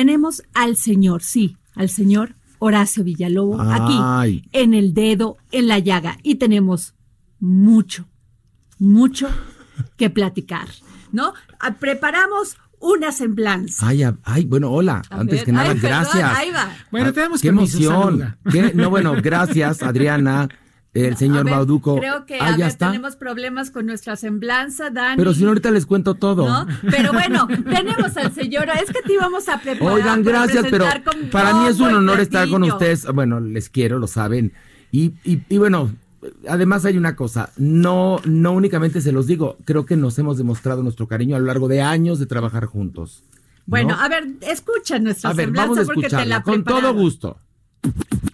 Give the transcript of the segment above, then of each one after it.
Tenemos al señor, sí, al señor Horacio Villalobos aquí, Ay. en el dedo, en la llaga. Y tenemos mucho, mucho que platicar, ¿no? Ah, Preparamos una semblanza. Ay, a- ay, bueno, hola. A Antes ver, que nada, ay, perdón, gracias. ahí va. Bueno, Ah, te damos Qué emoción. Qué- no, bueno, gracias, Adriana, el señor ver, Bauduco. Creo que ah, a ver, está. tenemos problemas con nuestra semblanza, Dani. Pero si no, ahorita les cuento todo. ¿no? Pero bueno, tenemos al señor, es que te íbamos a preparar. Oigan, para gracias, pero para mí es un honor estar con ustedes. Bueno, les quiero, lo saben. Y, y, y bueno, además hay una cosa, no, no únicamente se los digo, creo que nos hemos demostrado nuestro cariño a lo largo de años de trabajar juntos. ¿no? Bueno, a ver, escucha nuestra A ver, semblanza vamos a porque te la con todo gusto.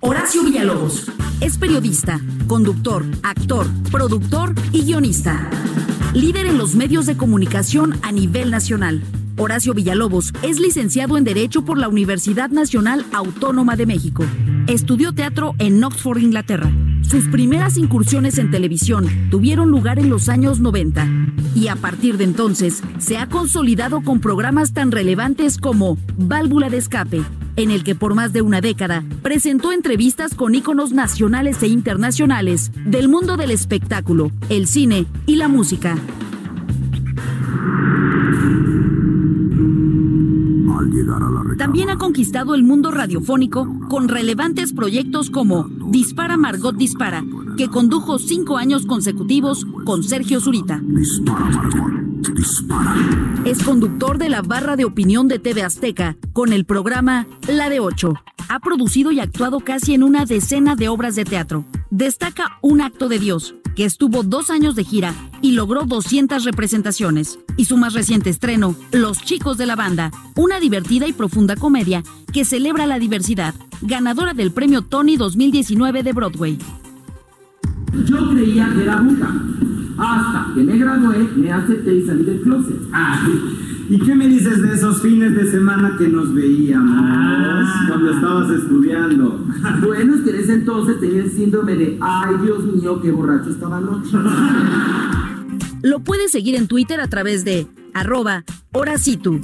Horacio Villalobos es periodista, conductor, actor, productor y guionista. Líder en los medios de comunicación a nivel nacional. Horacio Villalobos es licenciado en Derecho por la Universidad Nacional Autónoma de México. Estudió teatro en Oxford, Inglaterra. Sus primeras incursiones en televisión tuvieron lugar en los años 90 y a partir de entonces se ha consolidado con programas tan relevantes como Válvula de Escape, en el que por más de una década presentó entrevistas con íconos nacionales e internacionales del mundo del espectáculo, el cine y la música. También ha conquistado el mundo radiofónico con relevantes proyectos como Dispara Margot Dispara, que condujo cinco años consecutivos con Sergio Zurita. Es conductor de la barra de opinión de TV Azteca con el programa La de Ocho. Ha producido y actuado casi en una decena de obras de teatro. Destaca Un acto de Dios, que estuvo dos años de gira y logró 200 representaciones. Y su más reciente estreno, Los chicos de la banda, una divertida y profunda comedia que celebra la diversidad, ganadora del premio Tony 2019 de Broadway. Yo creía que era bruja. Hasta que me gradué, me acepté y salí del closet. ¿Y qué me dices de esos fines de semana que nos veíamos cuando estabas estudiando? Bueno, es que en ese entonces tenía el síndrome de, ay Dios mío, qué borracho estaba anoche. Lo puedes seguir en Twitter a través de arroba Horacitu.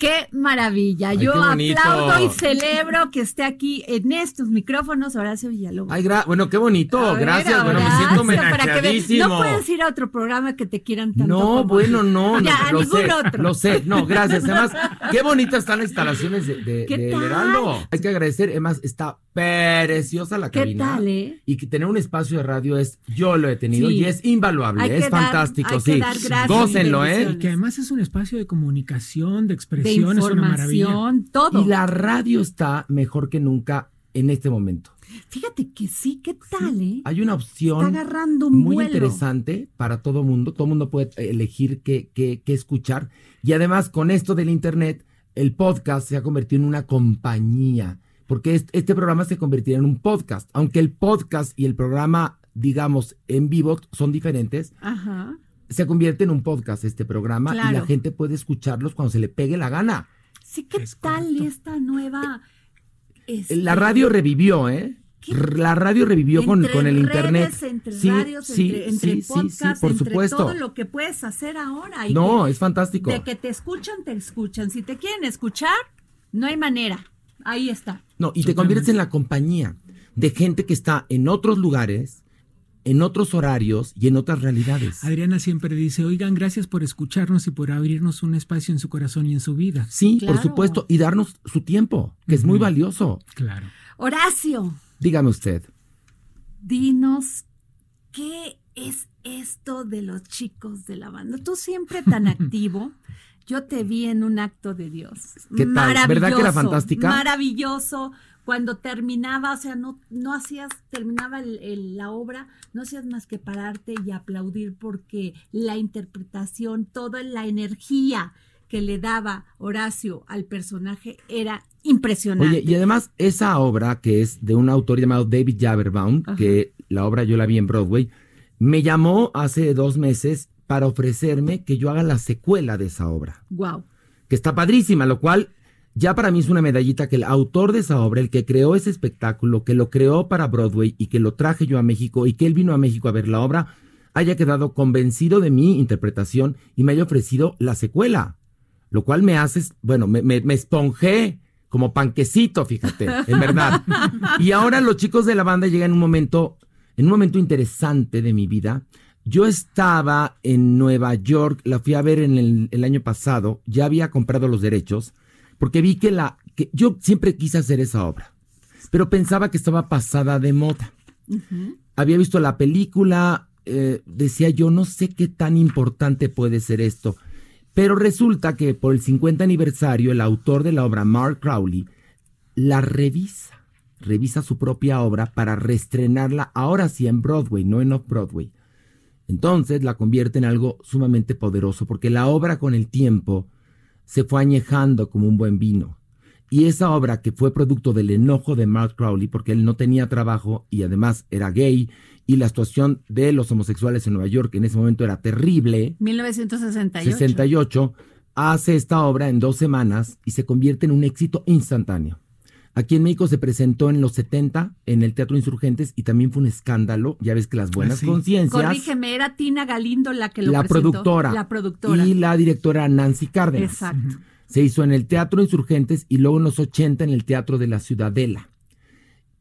Qué maravilla. Ay, Yo qué aplaudo y celebro que esté aquí en estos micrófonos Horacio Villalobos. Ay, bueno, qué bonito, ver, gracias. Bueno, me siento para que veas. homenajeadísimo. No puedes ir a otro programa que te quieran tanto. No, como- bueno, no, Ya, no, a lo ningún sé, otro. lo sé, no, gracias. Además, qué bonitas están las instalaciones de, de, ¿Qué tal? Hay que agradecer, además, está preciosa la ¿Qué cabina. tal, eh? Y que tener un espacio de radio es, yo lo he tenido Sí. y es invaluable, Hay es que dar- fantástico, sí. dar gracias Gócenlo, ¿eh? Y que además es un espacio de comunicación, de De expresión, es una maravilla. todo. Y la radio está mejor que nunca en este momento. Fíjate que sí, ¿qué tal, eh? Hay una opción Está agarrando un muy vuelo. interesante para todo mundo. Todo mundo puede elegir qué, qué- qué escuchar. Y además, con esto del Internet, el podcast se ha convertido en una compañía. Porque est- este programa se convertirá en un podcast. Aunque el podcast y el programa, digamos, en vivo son diferentes, Ajá. se convierte en un podcast este programa y la gente puede escucharlos cuando se le pegue la gana. Sí, ¿qué Es tal correcto. esta nueva... este, La radio revivió, ¿eh? ¿Qué? La radio revivió con, entre con el internet. redes, entre Sí, radios, sí, entre, entre sí, sí, sí, podcasts, por entre supuesto. todo lo que puedes hacer ahora. y No, que- es fantástico. De que te escuchan, te escuchan. Si te quieren escuchar, no hay manera. Ahí está. No, y te conviertes en la compañía de gente que está en otros lugares, en otros horarios y en otras realidades. Adriana siempre dice, oigan, gracias por escucharnos y por abrirnos un espacio en su corazón y en su vida. Sí, Claro. por supuesto, y darnos su tiempo, que es muy valioso. Claro. Horacio, Dígame usted. dinos, ¿qué es esto de los chicos de la banda? Tú siempre tan activo. Yo te vi en un acto de Dios. ¿Qué tal? ¿Verdad que era fantástica? Maravilloso. Cuando terminaba, o sea, no, no hacías, terminaba la obra, no hacías más que pararte y aplaudir porque la interpretación, toda la energía que le daba Horacio al personaje era impresionante. Oye, y además esa obra que es de un autor llamado David Jaberbaum, que la obra yo la vi en Broadway, me llamó hace dos meses para ofrecerme que yo haga la secuela de esa obra. Wow. Que está padrísima, lo cual ya para mí es una medallita que el autor de esa obra, el que creó ese espectáculo, que lo creó para Broadway y que lo traje yo a México y que él vino a México a ver la obra, haya quedado convencido de mi interpretación y me haya ofrecido la secuela. Lo cual me hace, bueno, me, me, me esponjé como panquecito, fíjate, en verdad. y ahora los chicos de la banda llegan en un momento, en un momento interesante de mi vida, yo estaba en Nueva York, la fui a ver en el, año pasado, ya había comprado los derechos, porque vi que la, que yo siempre quise hacer esa obra, pero pensaba que estaba pasada de moda. Había visto la película, eh, decía yo, no sé qué tan importante puede ser esto, pero resulta que por el 50 aniversario, el autor de la obra, Mark Crowley, la revisa, revisa su propia obra para reestrenarla ahora sí en Broadway, no en Off-Broadway. Entonces la convierte en algo sumamente poderoso, porque la obra con el tiempo se fue añejando como un buen vino. Y esa obra que fue producto del enojo de Mark Crowley, porque él no tenía trabajo y además era gay, y la situación de los homosexuales en Nueva York en ese momento era terrible. 1968. 68, hace esta obra en dos semanas y se convierte en un éxito instantáneo. Aquí en México se presentó en los 70 en el Teatro Insurgentes y también fue un escándalo. Ya ves que las buenas ah, conciencias. Corrígeme, era Tina Galindo la que lo la Productora, la productora. Y la directora Nancy Cárdenas. Exacto. Se hizo en el Teatro Insurgentes y luego en los 80 en el Teatro de la Ciudadela.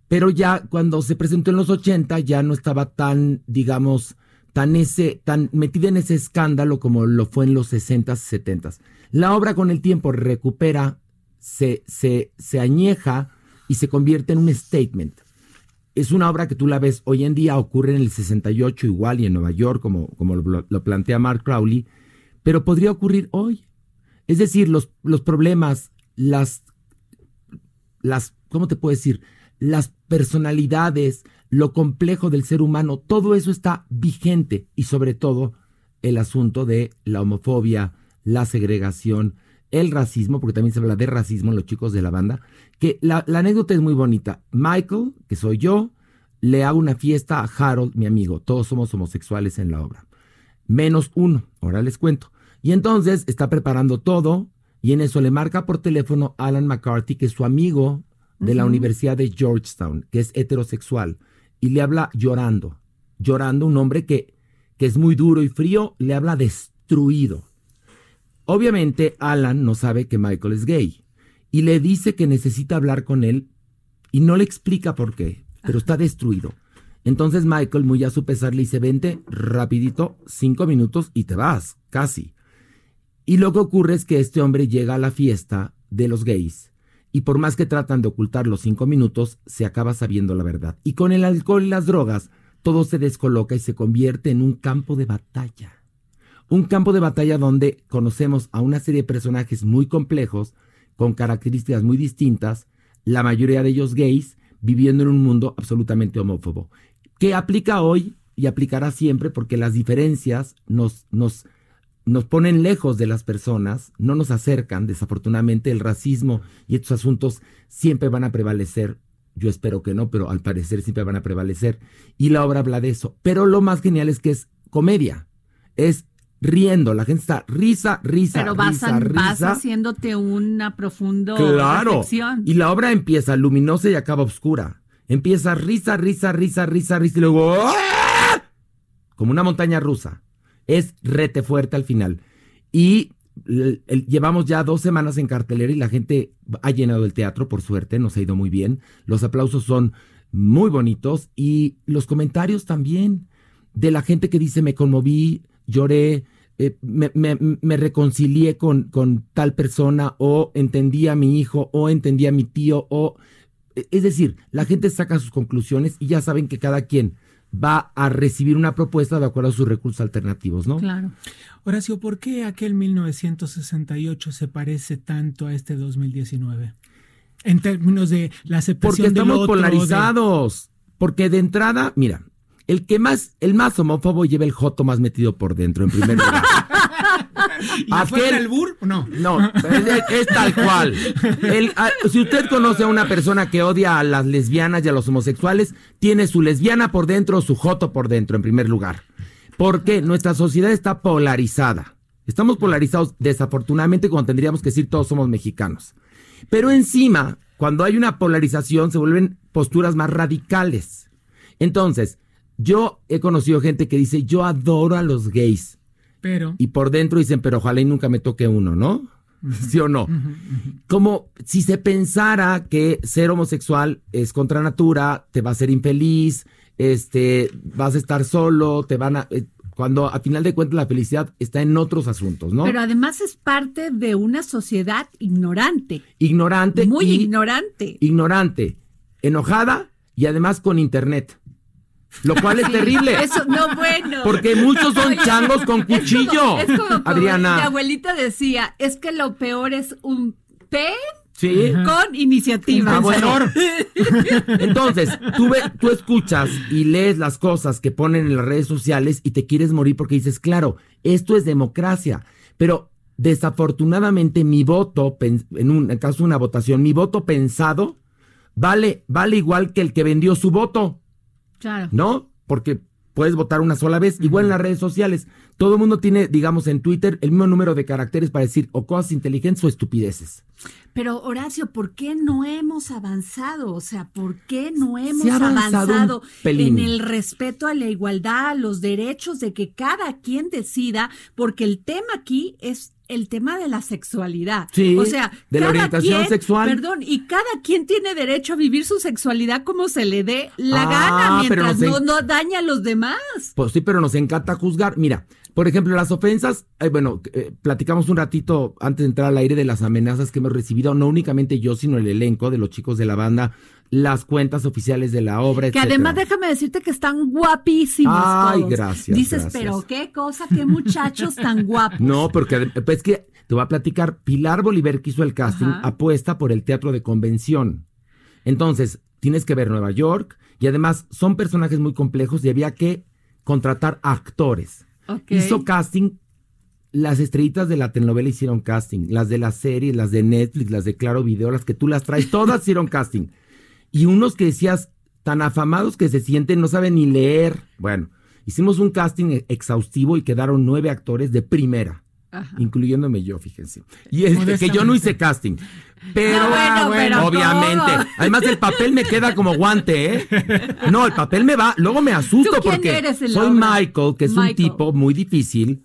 Pero ya cuando se presentó en los 80 ya no estaba tan, digamos, tan ese, tan metida en ese escándalo como lo fue en los 60s, 70s. La obra con el tiempo recupera se, se, añeja y se convierte en un statement. Es una obra que tú la ves hoy en día, ocurre en el 68 igual y en Nueva York, como, como lo, plantea Mark Crowley, pero podría ocurrir hoy. Es decir, los, los problemas, las, las, ¿cómo te puedo decir? Las personalidades, lo complejo del ser humano, todo eso está vigente y sobre todo el asunto de la homofobia, la segregación, el racismo, porque también se habla de racismo en los chicos de la banda, que la, anécdota es muy bonita. Michael, que soy yo, le hago una fiesta a Harold, mi amigo. Todos somos homosexuales en la obra. Menos uno, ahora les cuento. Y entonces está preparando todo y en eso le marca por teléfono Alan McCarthy, que es su amigo de la Universidad de Georgetown, que es heterosexual, y le habla llorando, llorando, un hombre que, que es muy duro y frío, le habla destruido. Obviamente Alan no sabe que Michael es gay y le dice que necesita hablar con él y no le explica por qué, pero está destruido. Entonces Michael, muy a su pesar, le dice, vente rapidito, cinco minutos y te vas, casi. Y lo que ocurre es que este hombre llega a la fiesta de los gays y por más que tratan de ocultar los cinco minutos, se acaba sabiendo la verdad. Y con el alcohol y las drogas, todo se descoloca y se convierte en un campo de batalla. Un campo de batalla donde conocemos a una serie de personajes muy complejos, con características muy distintas, la mayoría de ellos gays, viviendo en un mundo absolutamente homófobo. Que aplica hoy y aplicará siempre porque las diferencias nos, nos, nos ponen lejos de las personas, no nos acercan. Desafortunadamente el racismo y estos asuntos siempre van a prevalecer. Yo espero que no, pero al parecer siempre van a prevalecer. Y la obra habla de eso. Pero lo más genial es que es comedia. Es riendo, la gente está risa, risa, Pero vas, risa, vas haciéndote una profunda claro. Y la obra empieza luminosa y acaba oscura. Empieza risa, risa, risa, risa, risa y luego ¡ah! como una montaña rusa. Es rete fuerte al final. Y llevamos ya dos semanas en cartelera y la gente ha llenado el teatro, por suerte, nos ha ido muy bien. Los aplausos son muy bonitos y los comentarios también de la gente que dice me conmoví, lloré, eh, me, reconcilié con, con, tal persona o entendí a mi hijo o entendí a mi tío o... E, es decir, la gente saca sus conclusiones y ya saben que cada quien va a recibir una propuesta de acuerdo a sus recursos alternativos, ¿no? Claro. Horacio, ¿por qué aquel 1968 se parece tanto a este 2019? En términos de la aceptación Porque estamos del otro, de- polarizados. Porque de entrada, mira, el que más, el más homófobo lleva el joto más metido por dentro, en primer lugar. ¿Y Aquel- el albur? No. No, es, es tal cual. El- a- si usted conoce a una persona que odia a las lesbianas y a los homosexuales, tiene su lesbiana por dentro o su joto por dentro, en primer lugar. Porque nuestra sociedad está polarizada. Estamos polarizados, desafortunadamente, cuando tendríamos que decir todos somos mexicanos. Pero encima, cuando hay una polarización, se vuelven posturas más radicales. Entonces, yo he conocido gente que dice, yo adoro a los gays. Pero. Y por dentro dicen, pero ojalá y nunca me toque uno, ¿no? ¿Sí o no? Como si se pensara que ser homosexual es contra natura, te va a hacer infeliz, este, vas a estar solo, te van a... eh, cuando a final de cuentas la felicidad está en otros asuntos, ¿no? Pero además es parte de una sociedad ignorante. ignorante. Muy ignorante. Ignorante, enojada y además con internet. Lo cual es terrible. Eso, no, bueno. Porque muchos son changos con cuchillo. Es como, es como cuando Adriana. Mi abuelita decía, es que lo peor es un P Sí. con iniciativa. Ah, bueno. Entonces, tú, ve- tú escuchas y lees las cosas que ponen en las redes sociales y te quieres morir porque dices, claro, esto es democracia. Pero desafortunadamente mi voto, en un en caso de una votación, mi voto pensado vale, vale igual que el que vendió su voto, Claro. ¿no? Porque puedes votar una sola vez, igual en las redes sociales. Todo el mundo tiene, digamos, en Twitter el mismo número de caracteres para decir o cosas inteligentes o estupideces. Pero Horacio, ¿por qué no hemos avanzado? O sea, ¿por qué no hemos avanzado avanzado, en el respeto a la igualdad, a los derechos de que cada quien decida? Porque el tema aquí es el tema de la sexualidad. Sí, o sea, de la orientación quien- sexual. Perdón, y cada quien tiene derecho a vivir su sexualidad como se le dé la Ah, gana, mientras no daña a los demás. Pues sí, pero nos encanta juzgar. Mira, por ejemplo, las ofensas, eh, bueno, eh, platicamos un ratito antes de entrar al aire de las amenazas que hemos recibido, no únicamente yo, sino el elenco de los chicos de la banda, las cuentas oficiales de la obra, Que etcétera. además déjame decirte que están guapísimos Ay, todos. gracias, Dices, gracias. pero qué cosa, qué muchachos tan guapos. No, porque pues es que te voy a platicar, Pilar Bolívar que hizo el casting Ajá. apuesta por el teatro de convención. Entonces, tienes que ver Nueva York y además son personajes muy complejos y había que contratar actores. Hizo casting, las estrellitas de la telenovela hicieron casting, las de la serie, las de Netflix, las de Claro Video, las que tú las traes, todas hicieron casting. Y unos que decías tan afamados que se sienten, no saben ni leer. Bueno, hicimos un casting e- exhaustivo y quedaron nueve actores de primera. Ajá. Incluyéndome yo, fíjense. Y este, que yo no hice casting. Pero, No, bueno, pero obviamente. ¿cómo? Además, el papel me queda como guante, ¿eh? No, el papel me va. Luego me asusto ¿Tú quién porque eres soy obra? Michael, que es un tipo muy difícil,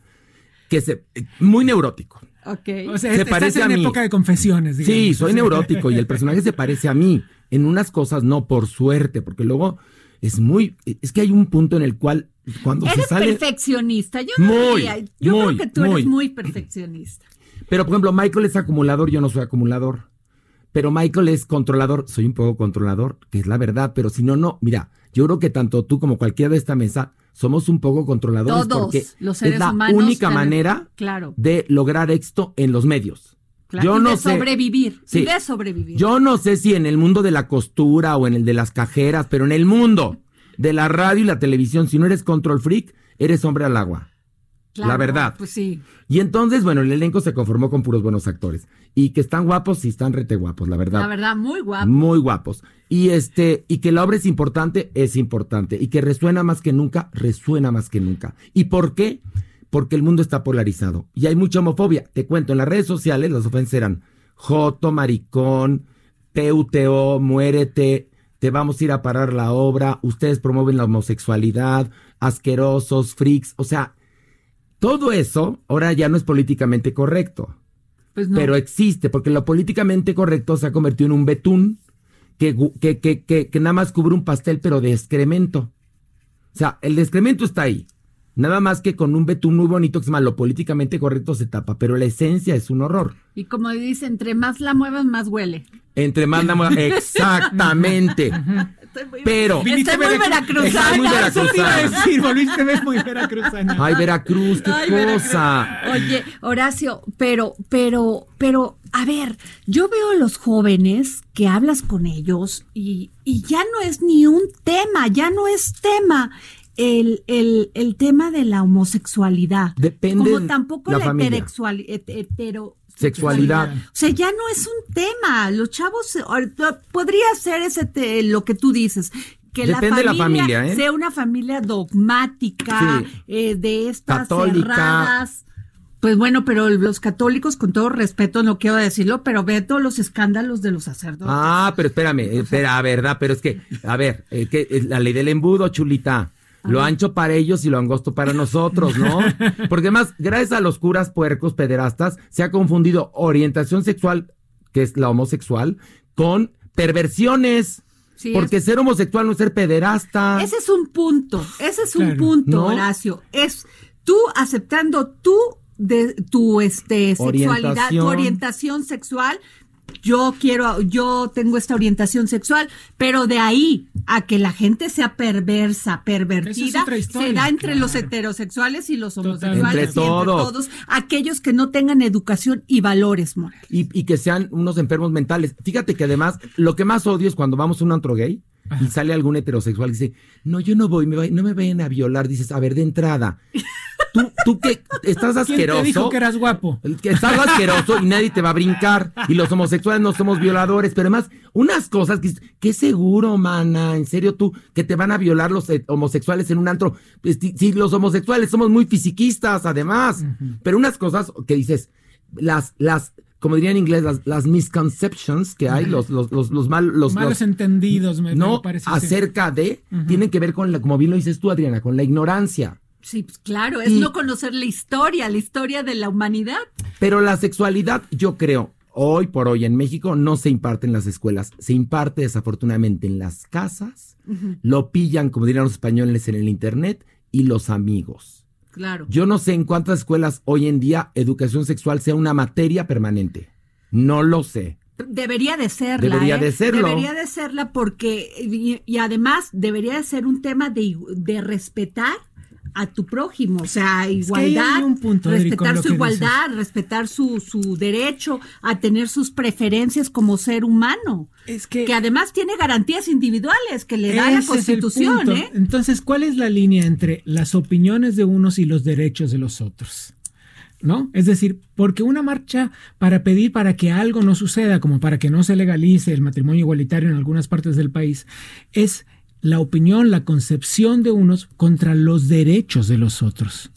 que se. muy neurótico. Ok. O sea, Se estás parece en a mí. época de confesiones, digamos. Sí, soy neurótico y el personaje se parece a mí. En unas cosas no, por suerte, porque luego es muy. Es que hay un punto en el cual cuando se Eres sale. perfeccionista. Yo no Muy, diría- Yo muy, creo que tú muy. eres muy perfeccionista. Pero, por ejemplo, Michael es acumulador, yo no soy acumulador. Pero Michael es controlador, soy un poco controlador, que es la verdad, pero si no, no. Mira, yo creo que tanto tú como cualquiera de esta mesa somos un poco controladores Todos porque los seres es la única manera Claro. de lograr éxito en los medios. Claro, yo y no de sé. sobrevivir. Sí. Y de sobrevivir. Yo no sé si en el mundo de la costura o en el de las cajeras, pero en el mundo de la radio y la televisión, si no eres control freak, eres hombre al agua. Claro, la verdad. Pues sí. Y entonces, bueno, el elenco se conformó con puros buenos actores. Y que están guapos, sí están rete guapos, la verdad. La verdad, muy guapo. Muy guapos. Y este, y que la obra es importante, es importante. Y que resuena más que nunca, resuena más que nunca. ¿Y por qué? Porque el mundo está polarizado. Y hay mucha homofobia. Te cuento, en las redes sociales las ofensas eran Joto, maricón, PUTO, muérete, te vamos a ir a parar la obra, ustedes promueven la homosexualidad, asquerosos, freaks. O sea, todo eso ahora ya no es políticamente correcto. Pues no. Pero existe, porque lo políticamente correcto se ha convertido en un betún que, que, que, que nada más cubre un pastel, pero de excremento. O sea, el excremento está ahí. Nada más que con un betún muy bonito, que es más, lo políticamente correcto se tapa, pero la esencia es un horror. Y como dice, entre más la muevas, más huele. Entre más la mueva- Exactamente. Estoy muy, Pero- estoy muy Veracruz. Estás muy veracruzana. Eso te iba a veracruzana. decir, volviste muy veracruzana. Ay, Veracruz, qué Ay, Veracruz. cosa. Oye, Horacio, pero, pero, pero, a ver, yo veo a los jóvenes que hablas con ellos y, y ya no es ni un tema, ya no es tema. El, el, el tema de la homosexualidad. Depende Como tampoco la la, familia. hetero- Sexualidad. O sea, ya no es un tema. Los chavos, ahorita, podría ser ese te- lo que tú dices. Que Depende de la la familia, familia, ¿eh? sea una familia dogmática, Sí. eh, de estas Católica. cerradas. Pues bueno, pero los católicos, con todo respeto, no quiero decirlo, pero ve todos los escándalos de los sacerdotes. Ah, pero espérame, espera, verdad, pero es que, a ver, eh, que es la ley del embudo, chulita. Lo ancho para ellos y lo angosto para nosotros, ¿no? Porque además, gracias a los curas puercos pederastas, se ha confundido orientación sexual, que es la homosexual, con perversiones. Sí, porque ser homosexual no es ser pederasta. Ese es un punto, ese es un punto, ¿No? Horacio. Es tú aceptando tú de tu este sexualidad, Orientación. tu orientación sexual. Yo quiero, yo tengo esta orientación sexual, pero de ahí a que la gente sea perversa, pervertida, otra historia, se da entre claro. los heterosexuales y los homosexuales Entre y todos. todos aquellos que no tengan educación y valores morales. y, y que sean unos enfermos mentales. Fíjate que además, lo que más odio es cuando vamos a un antro gay y sale algún heterosexual y dice, no, yo no voy, me va- no me vayan a violar. Dices, a ver, de entrada, tú, tú que estás ¿Quién te asqueroso. dijo que eras guapo? Que estás asqueroso y nadie te va a brincar. Y los homosexuales no somos violadores. Pero además, unas cosas que, qué seguro, mana. En serio, tú, que te van a violar los eh, homosexuales en un antro. Pues, Si, si los homosexuales somos muy fisiquistas, además. Pero unas cosas que dices, las, las, como diría en inglés, las, las misconceptions que hay, los, los, los, los mal, los, Malos los- entendidos, me, no me parece. acerca de, tienen que ver con la, como bien lo dices tú, Adriana, con la ignorancia. Sí, pues claro, es Y- no conocer la historia, la historia de la humanidad. Pero la sexualidad, yo creo, hoy por hoy en México no se imparte en las escuelas, se imparte desafortunadamente en las casas, lo pillan, como dirían los españoles, en el internet y los amigos. Claro. Yo no sé en cuántas escuelas hoy en día educación sexual sea una materia permanente. No lo sé. Debería de serla. Debería ¿eh? de serlo. Debería de serla porque, y, y además debería de ser un tema de, de respetar a tu prójimo, o sea, igualdad, punto, respetar su igualdad, respetar su, su derecho a tener sus preferencias como ser humano, Es que, que además tiene garantías individuales que le da la Constitución. ¿eh? Entonces, ¿cuál es la línea entre las opiniones de unos y los derechos de los otros? ¿No? Es decir, porque una marcha para pedir para que algo no suceda, como para que no se legalice el matrimonio igualitario en algunas partes del país, es la opinión, la concepción de unos contra los derechos de los otros.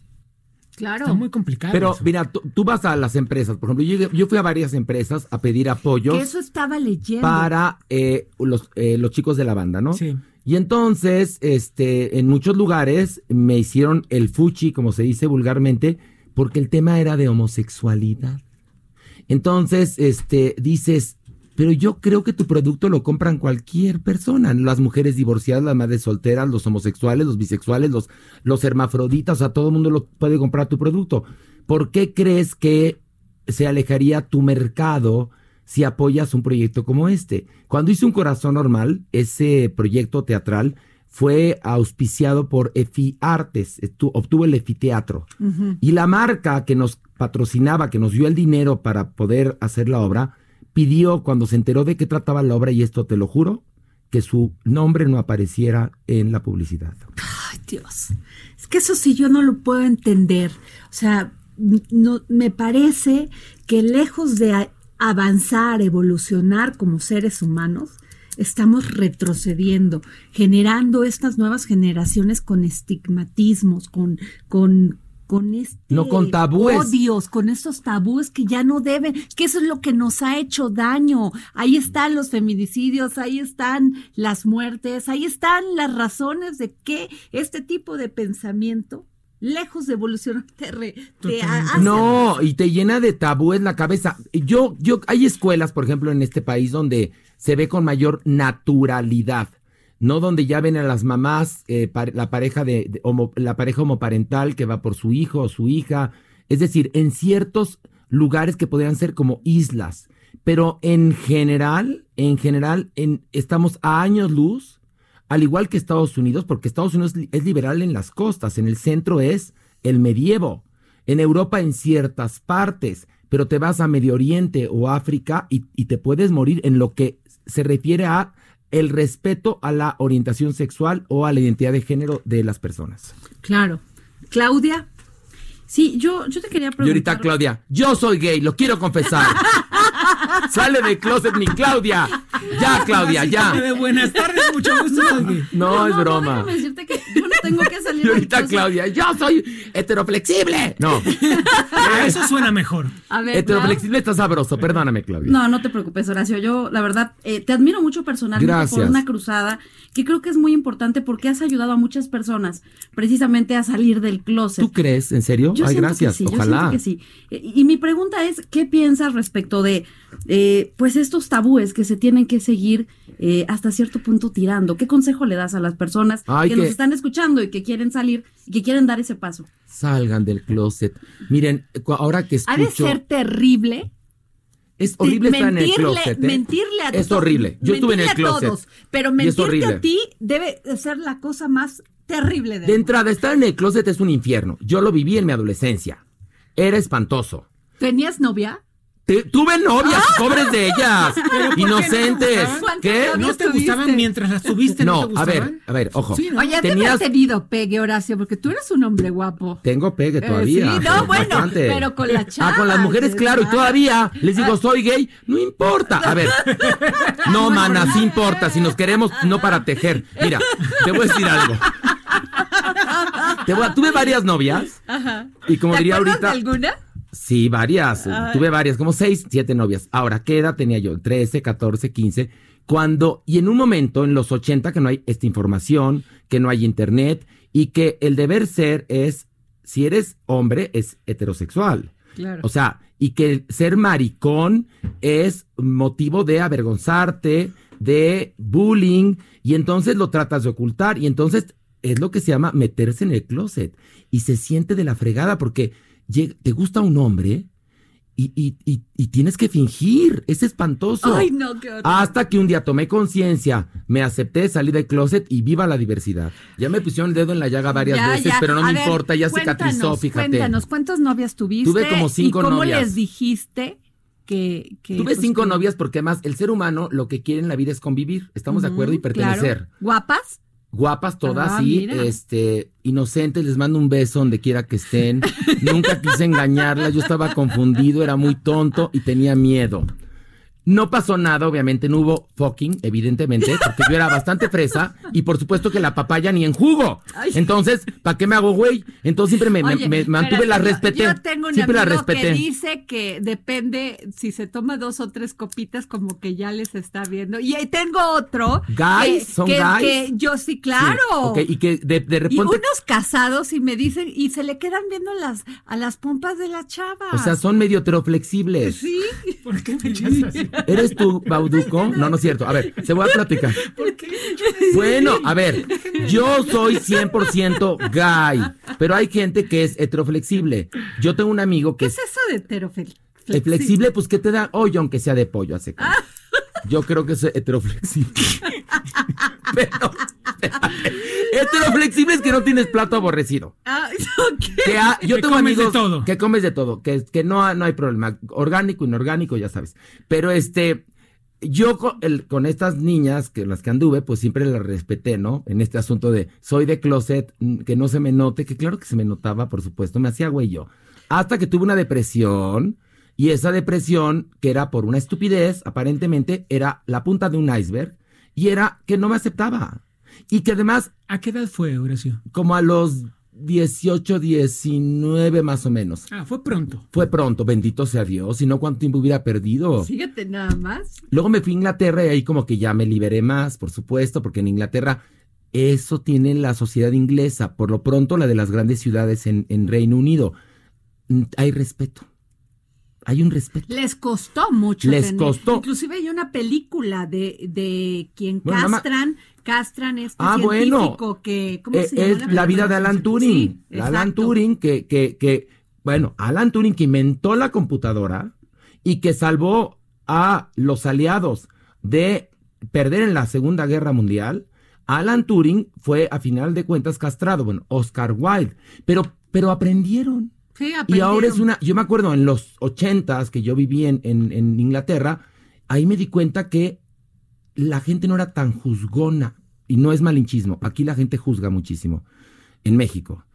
Claro. Está muy complicado. Pero eso. mira, tú, tú vas a las empresas, por ejemplo, yo, fui a varias empresas a pedir apoyos. que eso estaba leyendo. para eh, los, eh, los chicos de la banda, ¿no? Sí. Y entonces, este, en muchos lugares me hicieron el fuchi, como se dice vulgarmente, porque el tema era de homosexualidad. Entonces, este, dices, pero yo creo que tu producto lo compran cualquier persona, las mujeres divorciadas, las madres solteras, los homosexuales, los bisexuales, los, los hermafroditas, o sea, todo el mundo lo puede comprar tu producto. ¿Por qué crees que se alejaría tu mercado si apoyas un proyecto como este? Cuando hice un corazón normal, ese proyecto teatral fue auspiciado por EFI Artes, obtuvo el EFI Teatro. Y la marca que nos patrocinaba, que nos dio el dinero para poder hacer la obra, pidió cuando se enteró de qué trataba la obra, y esto te lo juro, que su nombre no apareciera en la publicidad. Ay, Dios. Es que eso sí yo no lo puedo entender. O sea, no, me parece que lejos de avanzar, evolucionar como seres humanos, estamos retrocediendo, generando estas nuevas generaciones con estigmatismos, con, con, con este No, con tabúes. odios, con estos tabúes que ya no deben, que eso es lo que nos ha hecho daño. Ahí están los feminicidios, ahí están las muertes, ahí están las razones de que este tipo de pensamiento, lejos de evolucionar, te, re- te hace- No, y te llena de tabúes la cabeza. Yo, yo, hay escuelas, por ejemplo, en este país donde se ve con mayor naturalidad, no donde ya ven a las mamás, eh, la pareja de, la pareja homoparental que va por su hijo o su hija, es decir, en ciertos lugares que podrían ser como islas, pero en general, en general, en, estamos a años luz al igual que Estados Unidos, porque Estados Unidos es liberal en las costas, en el centro es el medievo, en Europa en ciertas partes, pero te vas a Medio Oriente o África y te puedes morir en lo que se refiere a el respeto a la orientación sexual o a la identidad de género de las personas. Claro. Claudia. Sí, yo, yo te quería preguntar. Y ahorita, Claudia, yo soy gay, lo quiero confesar. Sale del closet mi Claudia. Ya, Claudia, ya. Buenas tardes, mucho gusto. No, es broma. déjame decirte que yo no tengo que salir Y ahorita. Claudia, yo soy heteroflexible. No, Ah, Eso suena mejor. A ver, heteroflexible está sabroso, perdóname, Claudia. No, no te preocupes, Horacio. Yo, la verdad, eh, te admiro mucho personalmente por una cruzada que creo que es muy importante porque has ayudado a muchas personas precisamente a salir del closet. ¿Tú crees? ¿En serio? Yo Ay, gracias. que sí, Ojalá. que sí. Eh, Y mi pregunta es, ¿qué piensas respecto de, eh, pues, estos tabúes que se tienen que seguir eh, hasta cierto punto tirando? ¿Qué consejo le das a las personas Ay, que, que- nos están escuchando y que quieren salir y que quieren dar ese paso? Salgan del closet. Miren, ahora que Ha de escucho. ser terrible. Es horrible estar en el mentirle, closet. ¿eh? mentirle a Es to- horrible. Yo estuve en el mentirle a closet. todos, pero es mentirte a ti debe ser la cosa más terrible de De entrada, estar en el closet es un infierno. Yo lo viví en mi adolescencia. Era espantoso. ¿Tenías novia? Te- tuve novias, pobres de ellas, inocentes. ¿Cuántas ¿Qué? ¿No te tuviste? gustaban mientras las tuviste? ¿No, No, te a ver, a ver, ojo. Sí, ¿no? Oye, Tenías- haber tenido pegue, Horacio, porque tú eres un hombre guapo. Tengo pegue Eh, todavía. sí, no, bueno, bastante. pero con las Ah, con las mujeres, claro, y todavía les digo, soy gay, no importa. A ver, no, mana, sí importa. Si nos queremos, no para tejer. Mira, te voy a decir algo. Te voy a- tuve varias novias. Y como ¿Te diría ahorita. de alguna? Sí, varias. Tuve varias, como seis, siete novias. Ahora, ¿qué edad tenía yo? 13, 14, 15. Cuando, y en un momento, en los 80, que no hay esta información, que no hay internet, y que el deber ser es, si eres hombre, es heterosexual. Claro. O sea, y que ser maricón es motivo de avergonzarte, de bullying, y entonces lo tratas de ocultar, y entonces es lo que se llama meterse en el closet. Y se siente de la fregada porque te gusta un hombre y, y- y- y tienes que fingir. Es espantoso. Ay, no, qué horror. Hasta que un día tomé conciencia, me acepté, salí del closet y viva la diversidad. Ya me pusieron el dedo en la llaga varias Ya, veces, ya. pero no A me ver, importa, ya cicatrizó, fíjate. Cuéntanos, ¿cuántas novias tuviste? Tuve como cinco ¿Y cómo novias. les dijiste que... que, Tuve pues, cinco que- novias porque además el ser humano lo que quiere en la vida es convivir. Estamos de acuerdo y pertenecer. claro. ¿Guapas? Guapas todas, Ah, sí, mira. este, inocentes, les mando un beso donde quiera que estén. Nunca quise engañarlas, yo estaba confundido, era muy tonto y tenía miedo. No pasó nada, obviamente, no hubo fucking, evidentemente, porque yo era bastante fresa y por supuesto que la papaya ni en jugo. Entonces, ¿para qué me hago güey? Entonces siempre me, me- Oye, me mantuve, la yo- respeté. Yo tengo un siempre la respeté. que dice que depende, si se toma dos o tres copitas, como que ya les está viendo. Y ahí tengo otro. Guys, que, son que- guys. que yo sí, claro. Sí, y que de, de Y repente... unos casados y me dicen, y se le quedan viendo las, a las pompas de la chava. O sea, son medio heteroflexibles. Sí. ¿Por qué me echas así? ¿Eres tú, Bauduco? No, no es cierto. A ver, se voy a platicar. Bueno, a ver, yo soy 100% gay, pero hay gente que es heteroflexible. Yo tengo un amigo que ¿Qué es es eso de heteroflexible? flexible, pues ¿qué te da hoyo aunque sea de pollo? Hace cuenta. Yo creo que es heteroflexible. pero, heteroflexible es que no tienes plato aborrecido. Ah, ok. Que ha- yo Que tengo comes de amigos todo. que comes de todo, que, que no, no hay problema, orgánico, inorgánico, ya sabes. Pero este, yo con, el- con estas niñas, que las que anduve, pues siempre las respeté, ¿no? En este asunto de soy de closet, mm, que no se me note, que claro que se me notaba, por supuesto, me hacía güey yo. Hasta que tuve una depresión, y esa depresión, que era por una estupidez, aparentemente, era la punta de un iceberg, y era que no me aceptaba. Y que además ¿A qué edad fue, Horacio? como a los 18, 19 más o menos. Ah, fue pronto. Fue pronto, bendito sea Dios, si no cuánto tiempo hubiera perdido. Fíjate nada más. Luego me fui a Inglaterra y ahí como que ya me liberé más, por supuesto, porque en Inglaterra eso tiene la sociedad inglesa, por lo pronto la de las grandes ciudades en, en Reino Unido. Mm, Hay respeto. Hay un respeto. Les costó mucho. Les tener- costó. Inclusive hay una película de, de quien Bueno, castran, castran este Ah, científico bueno. que, ¿cómo Eh, se llama? es la vida de Alan Turing. Sí, La Alan. Turing que, que, que, bueno, Alan Turing que inventó la computadora y que salvó a los aliados de perder en la Segunda Guerra Mundial, Alan Turing fue a final de cuentas castrado, bueno, Oscar Wilde, pero, pero aprendieron. Sí, Y ahora es una, yo me acuerdo en los ochentas que yo viví en, en- en Inglaterra, ahí me di cuenta que la gente no era tan juzgona, y no es malinchismo, aquí la gente juzga muchísimo, en México.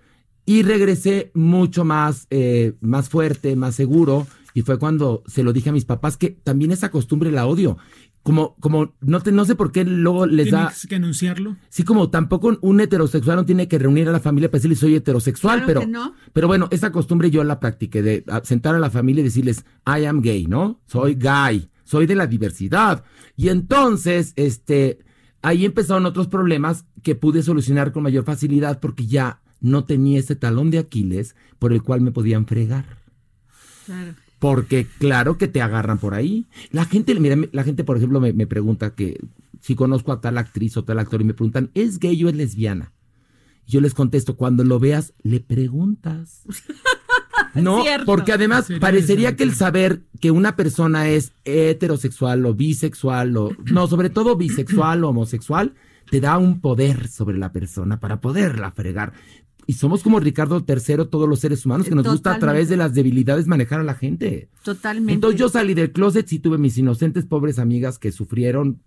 Y regresé mucho más, eh, más fuerte, más seguro, y fue cuando se lo dije a mis papás que también esa costumbre la odio. Como, como, no, te, no sé por qué luego les da... Tienes que anunciarlo. Sí, como tampoco un heterosexual no tiene que reunir a la familia para decirle soy heterosexual, Claro pero, que no. pero bueno, esa costumbre yo la practiqué de sentar a la familia y decirles I am gay, ¿no? Soy gay, soy de la diversidad. Y entonces, este, ahí empezaron otros problemas que pude solucionar con mayor facilidad porque ya no tenía ese talón de Aquiles por el cual me podían fregar. Claro. Porque claro que te agarran por ahí. La gente, mira, la gente, por ejemplo, me, me pregunta que si conozco a tal actriz o tal actor y me preguntan, ¿es gay o es lesbiana? Yo les contesto, cuando lo veas, le preguntas. No, Cierto. porque además parecería que el saber que una persona es heterosexual o bisexual o no, sobre todo bisexual o homosexual, te da un poder sobre la persona para poderla fregar. Y somos como Ricardo III, todos los seres humanos, que nos gusta a través de las debilidades manejar a la gente. Totalmente. Entonces yo salí del closet, sí tuve mis inocentes pobres amigas que sufrieron,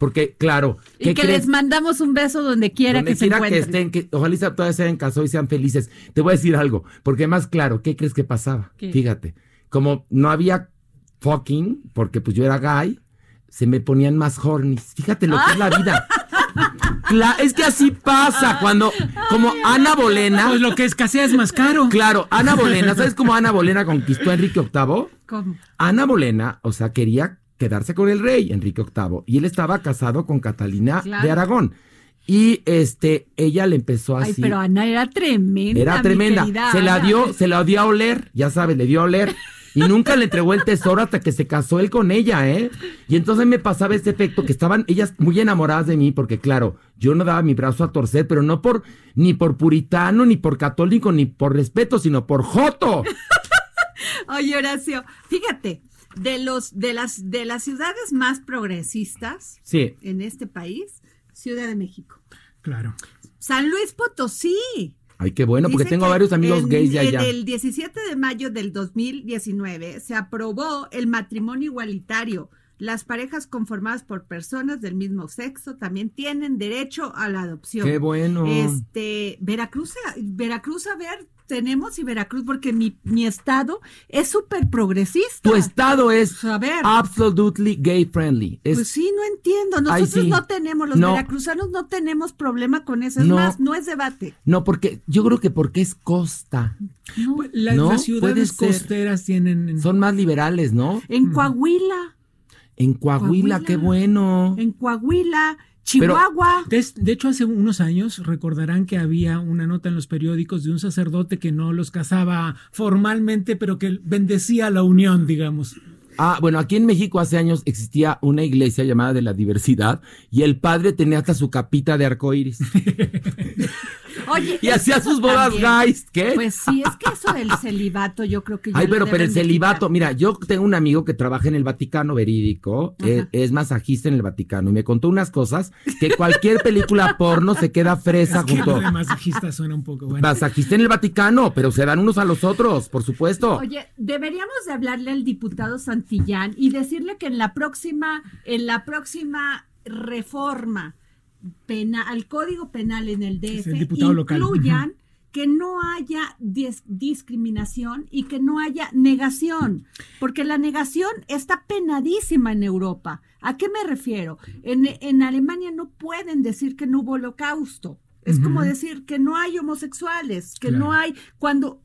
porque claro, y ¿qué que les mandamos un beso donde quiera Donde que se quiera que encuentren. estén, que ojalá se- todavía se hayan casado y sean felices. Te voy a decir algo, porque más claro, ¿qué crees que pasaba? ¿Qué? Fíjate, como no había fucking, porque pues yo era gay, se me ponían más hornies. Fíjate lo que es la vida. Cla- es que así pasa cuando, como Ana Bolena, Pues lo que escasea es más caro. claro, Ana Bolena, ¿sabes cómo Ana Bolena conquistó a Enrique VIII? ¿Cómo? Ana Bolena, o sea, quería quedarse con el rey, Enrique VIII, y él estaba casado con Catalina Claro. de Aragón. Y este, ella le empezó Ay, así. pero Ana era tremenda. era tremenda. querida Se la Ana. dio, se la dio a oler, ya sabes, le dio a oler. Y nunca le entregó el tesoro hasta que se casó él con ella, ¿eh? Y entonces me pasaba este efecto que estaban ellas muy enamoradas de mí, porque claro, yo no daba mi brazo a torcer, pero no por, ni por puritano, ni por católico, ni por respeto, sino por joto. Oye, Horacio, fíjate, de los de las de las ciudades más progresistas Sí. en este país, Ciudad de México. Claro. San Luis Potosí. Ay, qué bueno, porque Dice tengo varios amigos en- gays de allá. El 17 de mayo del 2019 se aprobó el matrimonio igualitario. Las parejas conformadas por personas del mismo sexo también tienen derecho a la adopción. Qué bueno. Este, Veracruz, Veracruz, a ver, tenemos y Veracruz, porque mi, mi estado es súper progresista. Tu estado es A ver. absolutely gay friendly. Es, Pues sí, no entiendo. Nosotros sí. no tenemos, los No. veracruzanos no tenemos problema con eso. Es No. más, no es debate. No, porque yo creo que porque es costa. No. Pues, la- las ciudades costeras tienen. Son más liberales, ¿no? En Coahuila, En Coahuila, Coahuila. qué bueno. en Coahuila, Pero- Chihuahua. De, de hecho, hace unos años recordarán que había una nota en los periódicos de un sacerdote que no los casaba formalmente, pero que bendecía la unión, digamos. Ah, bueno, aquí en México hace años existía una iglesia llamada de la diversidad y el padre tenía hasta su capita de arcoíris. Oye, Y hacía sus bodas gays, ¿qué? Pues sí, es que eso del celibato yo creo que Ay, pero, pero el celibato, quitar. mira, yo tengo un amigo que trabaja en el Vaticano verídico, es, es masajista en el Vaticano y me contó unas cosas que cualquier película porno se queda fresa Es que junto. de masajista suena un poco bueno. Masajista en el Vaticano, pero se dan unos a los otros, por supuesto. Oye, deberíamos de hablarle al diputado Santillán y decirle que en la próxima, en la próxima reforma pena, al Código Penal en el DF el diputado local. incluyan que no haya dis- discriminación y que no haya negación, porque la negación está penadísima en Europa. ¿A qué me refiero? En, en Alemania no pueden decir que no hubo holocausto. Es como decir que no hay homosexuales, que no hay, cuando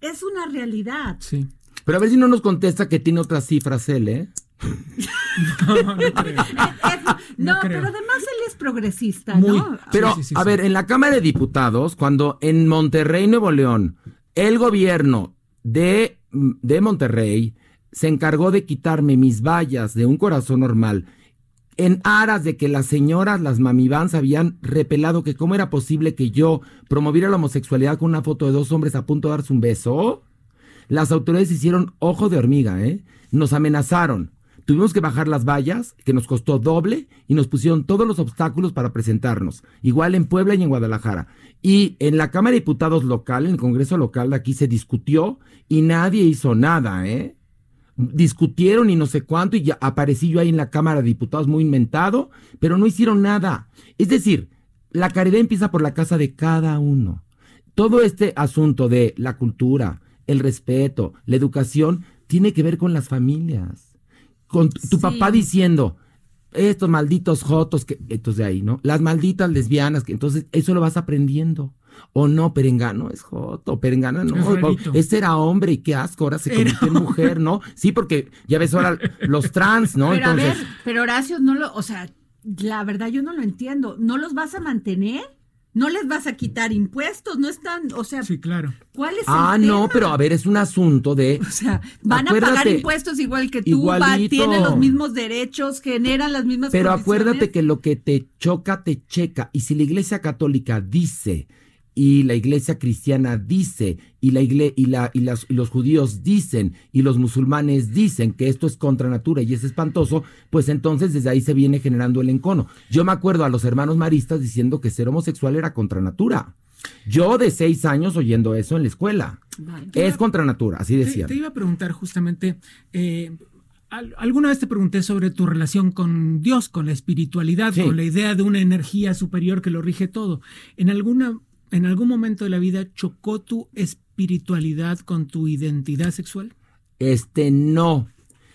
es una realidad. Sí. Pero a ver si no nos contesta que tiene otras cifras él, ¿eh? No, no creo. Es- no, No creo. pero además él es progresista, Muy. ¿no? Pero, Sí, sí, sí, a sí. ver, en la Cámara de Diputados, cuando en Monterrey, Nuevo León, el gobierno de, de Monterrey se encargó de quitarme mis vallas de un corazón normal, en aras de que las señoras, las mamivans, habían repelado que cómo era posible que yo promoviera la homosexualidad con una foto de dos hombres a punto de darse un beso, las autoridades hicieron ojo de hormiga, ¿eh? Nos amenazaron. Tuvimos que bajar las vallas, que nos costó doble, y nos pusieron todos los obstáculos para presentarnos. Igual en Puebla y en Guadalajara. Y en la Cámara de Diputados local, en el Congreso local de aquí, se discutió y nadie hizo nada, ¿eh? Discutieron y no sé cuánto, y ya aparecí yo ahí en la Cámara de Diputados muy inventado, pero no hicieron nada. Es decir, la caridad empieza por la casa de cada uno. Todo este asunto de la cultura, el respeto, la educación, tiene que ver con las familias. Con tu papá diciendo, estos malditos jotos, que, entonces de ahí, ¿no? Las malditas lesbianas, que entonces eso lo vas aprendiendo. O no, Perengano es joto, Perengano no, ese era hombre y qué asco, ahora se convirtió en mujer, ¿no? Sí, porque ya ves ahora los trans, ¿no? Pero a ver, pero Horacio no lo, o sea, la verdad yo no lo entiendo. ¿No los vas a mantener? No les vas a quitar impuestos, no están, o sea, sí, claro. ¿Cuál es ah, el no, pero a ver, es un asunto de. O sea, van a pagar impuestos igual que tú, va, tienen los mismos derechos, generan las mismas. Pero acuérdate que lo que te choca te checa. Y si la Iglesia Católica dice y la iglesia cristiana dice, y, la igle y, la, y, las, y, los judíos dicen, y los musulmanes dicen que esto es contra natura y es espantoso, pues entonces desde ahí se viene generando el encono. Yo me acuerdo a los hermanos maristas diciendo que ser homosexual era contra natura. Yo de seis años oyendo eso en la escuela. Es contra natura, así decía. Te, iba a preguntar justamente, eh, alguna vez te pregunté sobre tu relación con Dios, con la espiritualidad, con la idea de una energía superior que lo rige todo. En alguna ¿En algún momento de la vida chocó tu espiritualidad con tu identidad sexual? Este, no.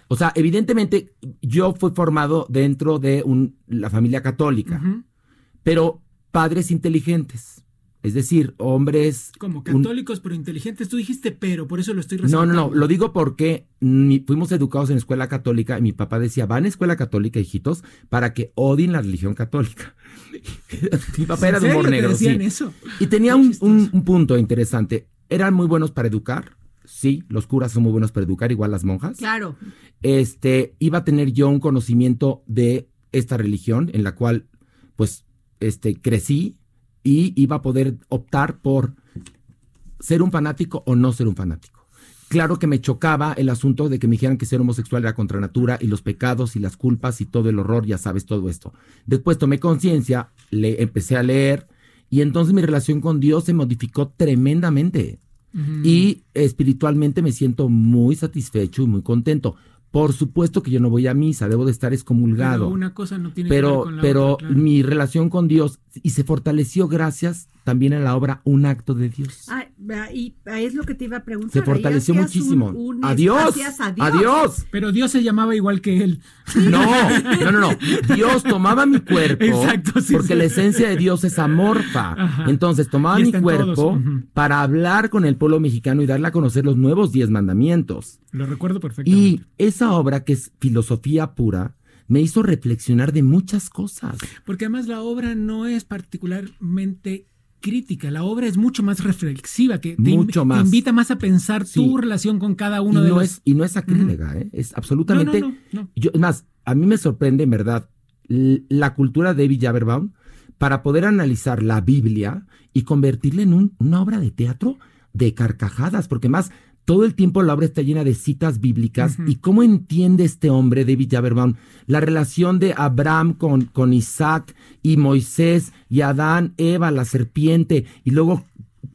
O sea, evidentemente yo fui formado dentro de la familia católica, pero padres inteligentes. Es decir, hombres... Como católicos pero inteligentes. Tú dijiste pero, por eso lo estoy resaltando. No, no, no. Lo digo porque fuimos educados en escuela católica y mi papá decía, van a escuela católica, hijitos, para que odien la religión católica. mi papá era de humor negro. Eso? Y tenía un, un, punto interesante. Eran muy buenos para educar. Sí, los curas son muy buenos para educar, igual las monjas. Claro. Este, iba a tener yo un conocimiento de esta religión en la cual, pues, este, crecí y iba a poder optar por ser un fanático o no ser un fanático. Claro que me chocaba el asunto de que me dijeran que ser homosexual era contra natura y los pecados y las culpas y todo el horror, ya sabes, todo esto. Después tomé conciencia, le empecé a leer y entonces mi relación con Dios se modificó tremendamente. Y espiritualmente me siento muy satisfecho y muy contento. Por supuesto que yo no voy a misa, debo de estar excomulgado. Pero una cosa no tiene pero, que ver con la Pero otra, mi relación con Dios y se fortaleció gracias también en la obra Un acto de Dios. Ah, y es lo que te iba a preguntar. Se fortaleció muchísimo. adiós, adiós. Pero Dios se llamaba igual que él. No, no, no, no. Dios tomaba mi cuerpo. Exacto, sí, porque la esencia de Dios es amorfa. Entonces tomaba mi cuerpo para hablar con el pueblo mexicano y darle a conocer los nuevos diez mandamientos. Lo recuerdo perfectamente. Y esa obra que es filosofía pura, me hizo reflexionar de muchas cosas. Porque además la obra no es particularmente crítica, la obra es mucho más reflexiva, que te, mucho más. invita más a pensar tu relación con cada uno y de no los... Es, y no es sacrílega, ¿eh? es absolutamente... No, no, yo, más, a mí me sorprende, en verdad, la cultura de David Jaberbaum para poder analizar la Biblia y convertirla en una obra de teatro de carcajadas, porque más todo el tiempo la obra está llena de citas bíblicas. ¿Y cómo entiende este hombre, David Jaberbaum, la relación de Abraham con, con Isaac y Moisés y Adán, Eva, la serpiente, y luego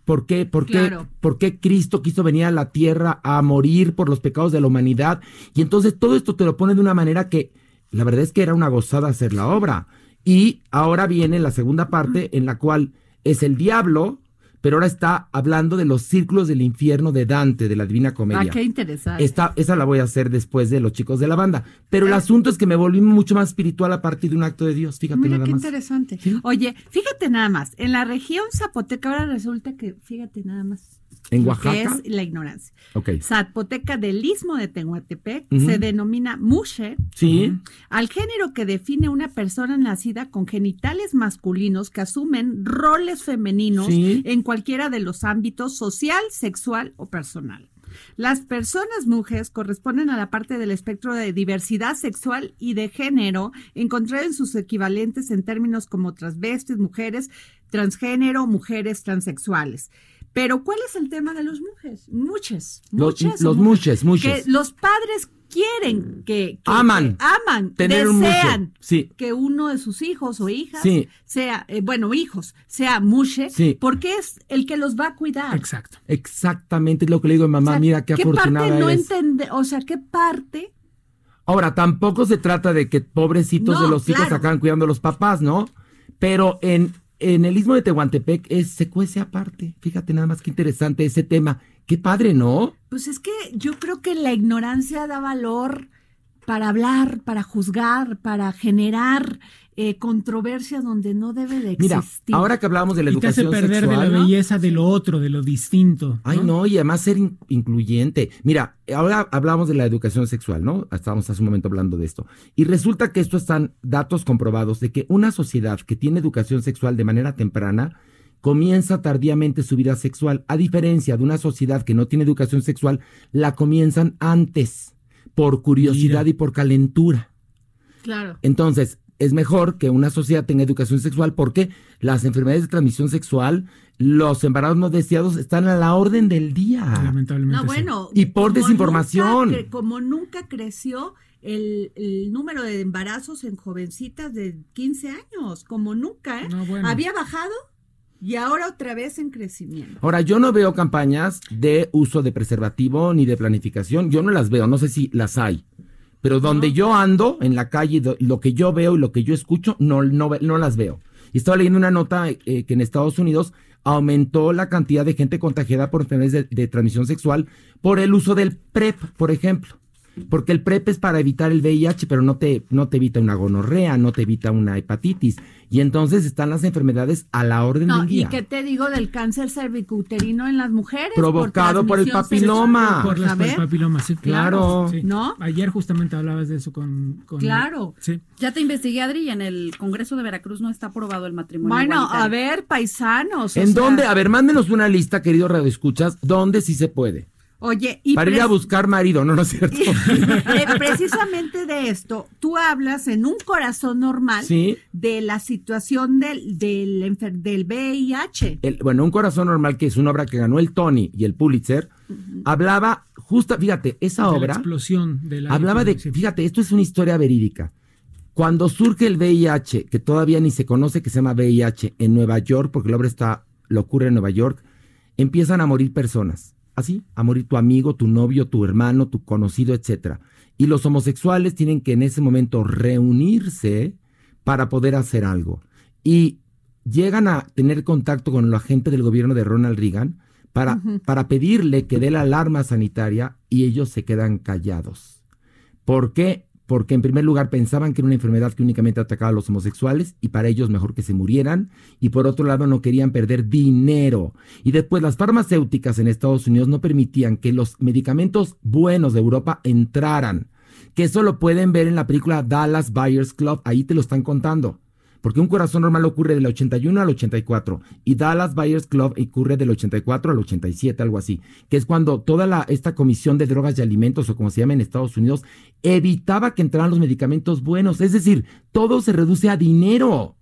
¿Por qué, por, qué, ¿Por qué Cristo quiso venir a la tierra a morir por los pecados de la humanidad? Y entonces todo esto te lo pone de una manera que la verdad es que era una gozada hacer la obra. Y ahora viene la segunda parte en la cual es el diablo pero ahora está hablando de los círculos del infierno de Dante, de la Divina Comedia. Ah, qué interesante. Esta, esa la voy a hacer después de los chicos de la banda. Pero el asunto es que me volví mucho más espiritual a partir de un acto de Dios. Fíjate Mira, nada qué más. interesante. Oye, fíjate nada más. En la región Zapoteca ahora resulta que, fíjate nada más. ¿En Oaxaca? Que es la ignorancia. Ok. Zapoteca del Istmo de Tehuantepec se denomina mushe Sí. al género que define una persona nacida con genitales masculinos que asumen roles femeninos Sí. en cualquiera de los ámbitos social, sexual o personal. Las personas mujeres corresponden a la parte del espectro de diversidad sexual y de género, encontrado en sus equivalentes en términos como transvestis, mujeres, transgénero, mujeres transexuales. Pero ¿cuál es el tema de los mujeres? Muchas, Los, muchas, los muches, muches. que los padres quieren que, que- Aman. que aman, Tener un desean mushe. Sí. que uno de sus hijos o hijas Sí. sea, eh, bueno, hijos, sea mushe, Sí. porque es el que los va a cuidar. Exacto. Exactamente es lo que le digo a mi O mamá, sea, mira qué, afortunada parte no eres. entende, o sea, qué parte Ahora, tampoco se trata de que pobrecitos No, de los hijos claro. acaban cuidando a los papás, ¿no? Pero en, en el istmo de Tehuantepec es, se cuece aparte. Fíjate nada más qué interesante ese tema. Qué padre, ¿no? Pues es que yo creo que la ignorancia da valor para hablar, para juzgar, para generar eh, controversias donde no debe de Mira, existir. ahora que hablábamos de la Y te hace educación perder de la sexual, ¿no? belleza de lo otro, de lo distinto. Ay, no, y además ser in- incluyente. Mira, ahora hablamos de la educación sexual, ¿no? Estábamos hace un momento hablando de esto. Y resulta que esto están datos comprobados de que una sociedad que tiene educación sexual de manera temprana comienza tardíamente su vida sexual, a diferencia de una sociedad que no tiene educación sexual, la comienzan antes, por curiosidad Mira. y por calentura. Claro. Entonces, es mejor que una sociedad tenga educación sexual porque las enfermedades de transmisión sexual, los embarazos no deseados están a la orden del día. Lamentablemente. No, sí. bueno. Y por como desinformación. nunca como nunca creció el, el número de embarazos en jovencitas de 15 años, como nunca, ¿eh? No, bueno. Había bajado y ahora otra vez en crecimiento. Ahora, yo no veo campañas de uso de preservativo ni de planificación. Yo no las veo, no sé si las hay. Pero donde yo ando en la calle, lo que yo veo y lo que yo escucho, no, no, no las veo. Y estaba leyendo una nota eh, que en Estados Unidos aumentó la cantidad de gente contagiada por enfermedades de, de transmisión sexual por el uso del PrEP, por ejemplo. Porque el PrEP es para evitar el VIH, pero no te, no te evita una gonorrea, no te evita una hepatitis. Y entonces están las enfermedades a la orden No, del y día. qué te digo del cáncer cervicouterino en las mujeres. Provocado por el papiloma. sexual. Por las A por el ver, papiloma, sí. Claro. Sí. ¿No? Ayer justamente hablabas de eso con... con- Claro. Sí. Ya te investigué, Adri, y en el Congreso de Veracruz no está aprobado el matrimonio Bueno, igualitario. a ver, paisanos. o ¿En sea, dónde? A ver, mándenos una lista, querido Radio Escuchas, dónde sí se puede. Oye, y Para ir a buscar marido, no, no es cierto. Eh, precisamente de esto, tú hablas en un corazón normal Sí. de la situación del, del, del VIH. El- bueno, Un Corazón Normal, que es una obra que ganó el Tony y el Pulitzer, hablaba, justa, fíjate, esa De la obra explosión de la... hablaba de, fíjate, esto es una historia verídica. Cuando surge el VIH, que todavía ni se conoce que se llama VIH en Nueva York, porque la obra está, lo ocurre en Nueva York, empiezan a morir personas. Así, a morir tu amigo, tu novio, tu hermano, tu conocido, etcétera. Y los homosexuales tienen que en ese momento reunirse para poder hacer algo. Y llegan a tener contacto con la gente del gobierno de Ronald Reagan para, para pedirle que dé la alarma sanitaria y ellos se quedan callados. ¿Por qué? Porque en primer lugar pensaban que era una enfermedad que únicamente atacaba a los homosexuales y para ellos mejor que se murieran y por otro lado no querían perder dinero. Y después las farmacéuticas en Estados Unidos no permitían que los medicamentos buenos de Europa entraran. Que eso lo pueden ver en la película Dallas Buyers Club, ahí te lo están contando. Porque un corazón normal ocurre del 81 al 84 y Dallas Buyers Club ocurre del 84 al 87, algo así, que es cuando toda la, esta comisión de drogas y alimentos o como se llama en Estados Unidos evitaba que entraran los medicamentos buenos, es decir, todo se reduce a dinero.